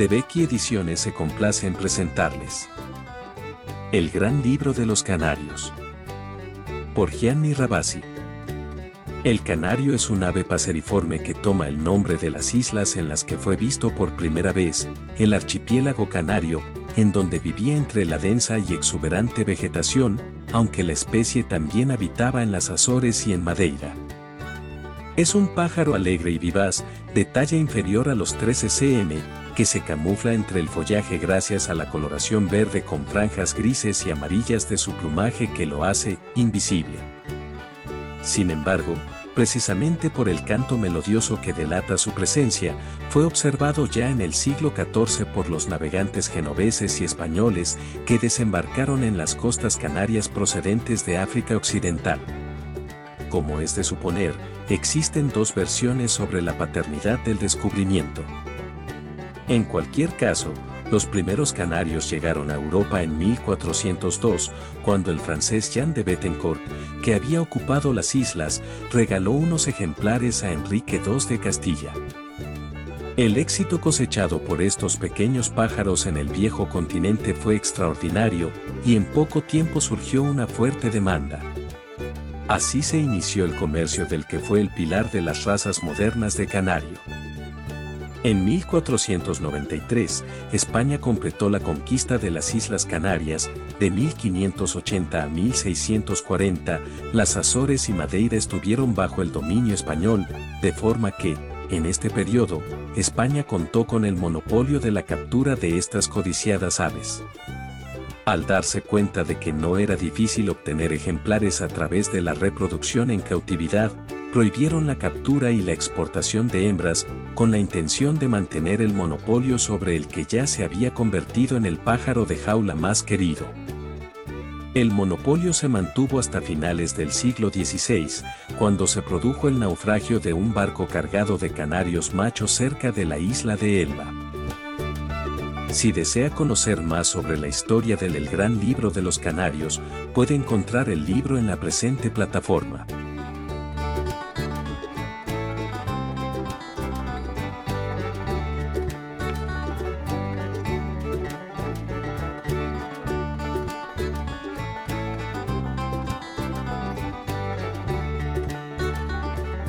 de Becky Ediciones se complace en presentarles. El Gran Libro de los Canarios. Por Gianni Rabasi. El canario es un ave paseriforme que toma el nombre de las islas en las que fue visto por primera vez, el archipiélago canario, en donde vivía entre la densa y exuberante vegetación, aunque la especie también habitaba en las Azores y en Madeira. Es un pájaro alegre y vivaz, de talla inferior a los 13 cm, que se camufla entre el follaje gracias a la coloración verde con franjas grises y amarillas de su plumaje que lo hace invisible. Sin embargo, precisamente por el canto melodioso que delata su presencia, fue observado ya en el siglo XIV por los navegantes genoveses y españoles que desembarcaron en las costas canarias procedentes de África Occidental. Como es de suponer, existen dos versiones sobre la paternidad del descubrimiento. En cualquier caso, los primeros canarios llegaron a Europa en 1402, cuando el francés Jean de Bettencourt, que había ocupado las islas, regaló unos ejemplares a Enrique II de Castilla. El éxito cosechado por estos pequeños pájaros en el viejo continente fue extraordinario, y en poco tiempo surgió una fuerte demanda. Así se inició el comercio del que fue el pilar de las razas modernas de canario. En 1493, España completó la conquista de las Islas Canarias, de 1580 a 1640, las Azores y Madeira estuvieron bajo el dominio español, de forma que, en este periodo, España contó con el monopolio de la captura de estas codiciadas aves. Al darse cuenta de que no era difícil obtener ejemplares a través de la reproducción en cautividad, prohibieron la captura y la exportación de hembras, con la intención de mantener el monopolio sobre el que ya se había convertido en el pájaro de jaula más querido. El monopolio se mantuvo hasta finales del siglo XVI, cuando se produjo el naufragio de un barco cargado de canarios machos cerca de la isla de Elba. Si desea conocer más sobre la historia del El Gran Libro de los Canarios, puede encontrar el libro en la presente plataforma.